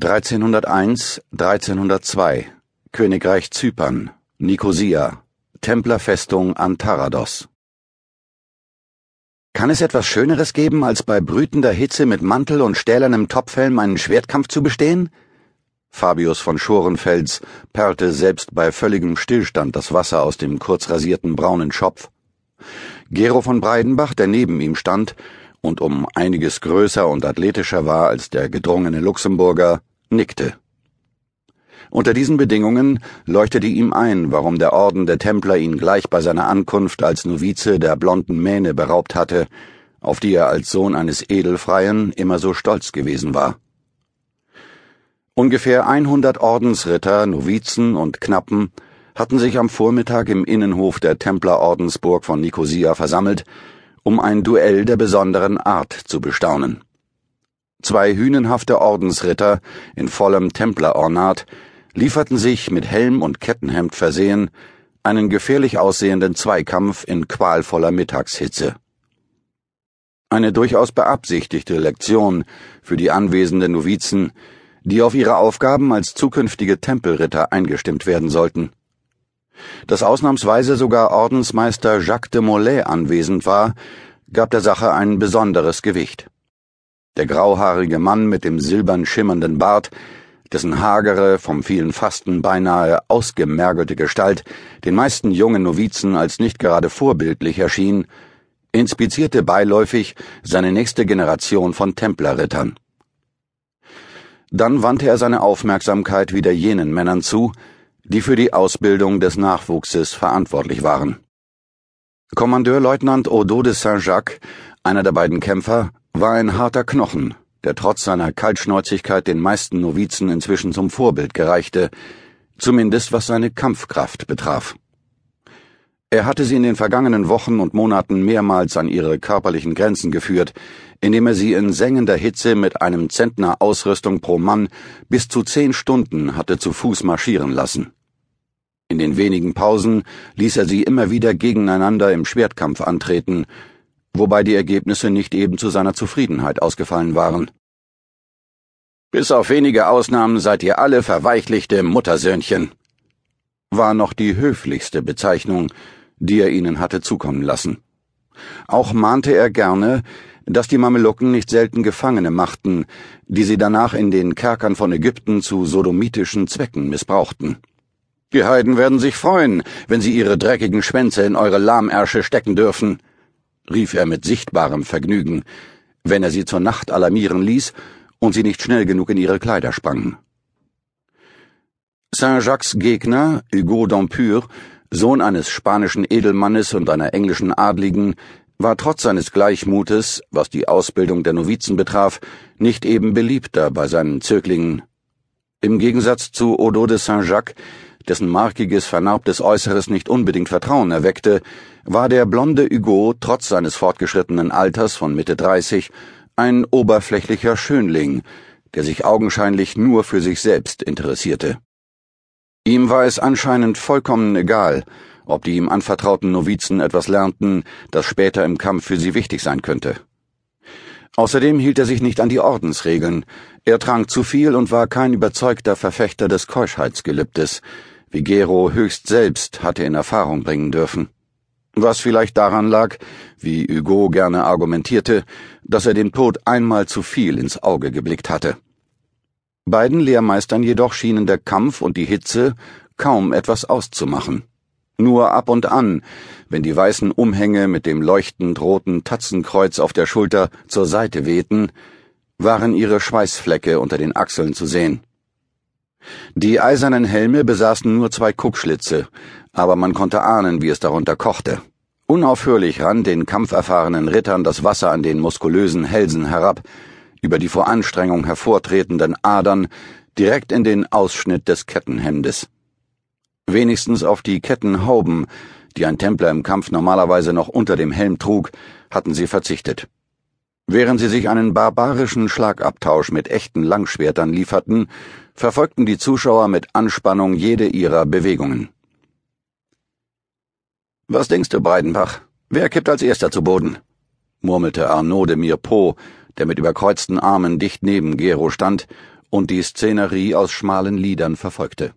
1301, 1302 Königreich Zypern, Nikosia, Templerfestung Antarados. Kann es etwas Schöneres geben, als bei brütender Hitze mit Mantel und stählernem Topfhelm einen Schwertkampf zu bestehen? Fabius von Schorenfels perlte selbst bei völligem Stillstand das Wasser aus dem kurzrasierten braunen Schopf. Gero von Breidenbach, der neben ihm stand und um einiges größer und athletischer war als der gedrungene Luxemburger, nickte. Unter diesen Bedingungen leuchtete ihm ein, warum der Orden der Templer ihn gleich bei seiner Ankunft als Novize der blonden Mähne beraubt hatte, auf die er als Sohn eines Edelfreien immer so stolz gewesen war. Ungefähr 100 Ordensritter, Novizen und Knappen hatten sich am Vormittag im Innenhof der Templerordensburg von Nikosia versammelt, um ein Duell der besonderen Art zu bestaunen. Zwei hünenhafte Ordensritter in vollem Templerornat lieferten sich mit Helm und Kettenhemd versehen einen gefährlich aussehenden Zweikampf in qualvoller Mittagshitze. Eine durchaus beabsichtigte Lektion für die anwesenden Novizen, die auf ihre Aufgaben als zukünftige Tempelritter eingestimmt werden sollten. Dass ausnahmsweise sogar Ordensmeister Jacques de Molay anwesend war, gab der Sache ein besonderes Gewicht. Der grauhaarige Mann mit dem silbern schimmernden Bart, dessen hagere, vom vielen Fasten beinahe ausgemergelte Gestalt den meisten jungen Novizen als nicht gerade vorbildlich erschien, inspizierte beiläufig seine nächste Generation von Templerrittern. Dann wandte er seine Aufmerksamkeit wieder jenen Männern zu, die für die Ausbildung des Nachwuchses verantwortlich waren. Kommandeurleutnant Odo de Saint-Jacques, einer der beiden Kämpfer, war ein harter Knochen, der trotz seiner Kaltschnäuzigkeit den meisten Novizen inzwischen zum Vorbild gereichte, zumindest was seine Kampfkraft betraf. Er hatte sie in den vergangenen Wochen und Monaten mehrmals an ihre körperlichen Grenzen geführt, indem er sie in sengender Hitze mit einem Zentner Ausrüstung pro Mann bis zu zehn Stunden hatte zu Fuß marschieren lassen. In den wenigen Pausen ließ er sie immer wieder gegeneinander im Schwertkampf antreten, wobei die Ergebnisse nicht eben zu seiner Zufriedenheit ausgefallen waren. Bis auf wenige Ausnahmen seid ihr alle verweichlichte Muttersöhnchen, war noch die höflichste Bezeichnung, die er ihnen hatte zukommen lassen. Auch mahnte er gerne, dass die Mamelucken nicht selten Gefangene machten, die sie danach in den Kerkern von Ägypten zu sodomitischen Zwecken missbrauchten. Die Heiden werden sich freuen, wenn sie ihre dreckigen Schwänze in eure Lahmärsche stecken dürfen, rief er mit sichtbarem Vergnügen, wenn er sie zur Nacht alarmieren ließ und sie nicht schnell genug in ihre Kleider sprangen. Saint-Jacques Gegner, Hugo d'Ampure, Sohn eines spanischen Edelmannes und einer englischen Adligen, war trotz seines Gleichmutes, was die Ausbildung der Novizen betraf, nicht eben beliebter bei seinen Zöglingen. Im Gegensatz zu Odo de Saint-Jacques, dessen markiges, vernarbtes Äußeres nicht unbedingt Vertrauen erweckte, war der blonde Hugo trotz seines fortgeschrittenen Alters von Mitte dreißig ein oberflächlicher Schönling, der sich augenscheinlich nur für sich selbst interessierte. Ihm war es anscheinend vollkommen egal, ob die ihm anvertrauten Novizen etwas lernten, das später im Kampf für sie wichtig sein könnte. Außerdem hielt er sich nicht an die Ordensregeln, er trank zu viel und war kein überzeugter Verfechter des Keuschheitsgelübdes, wie Gero höchst selbst hatte in Erfahrung bringen dürfen. Was vielleicht daran lag, wie Hugo gerne argumentierte, dass er dem Tod einmal zu viel ins Auge geblickt hatte. Beiden Lehrmeistern jedoch schienen der Kampf und die Hitze kaum etwas auszumachen. Nur ab und an, wenn die weißen Umhänge mit dem leuchtend roten Tatzenkreuz auf der Schulter zur Seite wehten, waren ihre Schweißflecke unter den Achseln zu sehen. Die eisernen Helme besaßen nur zwei Kuckschlitze, aber man konnte ahnen, wie es darunter kochte. Unaufhörlich rann den kampferfahrenen Rittern das Wasser an den muskulösen Hälsen herab, über die vor Anstrengung hervortretenden Adern, direkt in den Ausschnitt des Kettenhemdes. Wenigstens auf die Kettenhauben, die ein Templer im Kampf normalerweise noch unter dem Helm trug, hatten sie verzichtet. Während sie sich einen barbarischen Schlagabtausch mit echten Langschwertern lieferten, verfolgten die Zuschauer mit Anspannung jede ihrer Bewegungen. Was denkst du, Breidenbach? Wer kippt als erster zu Boden? murmelte Arnaud de Mirpeau, der mit überkreuzten Armen dicht neben Gero stand und die Szenerie aus schmalen Liedern verfolgte.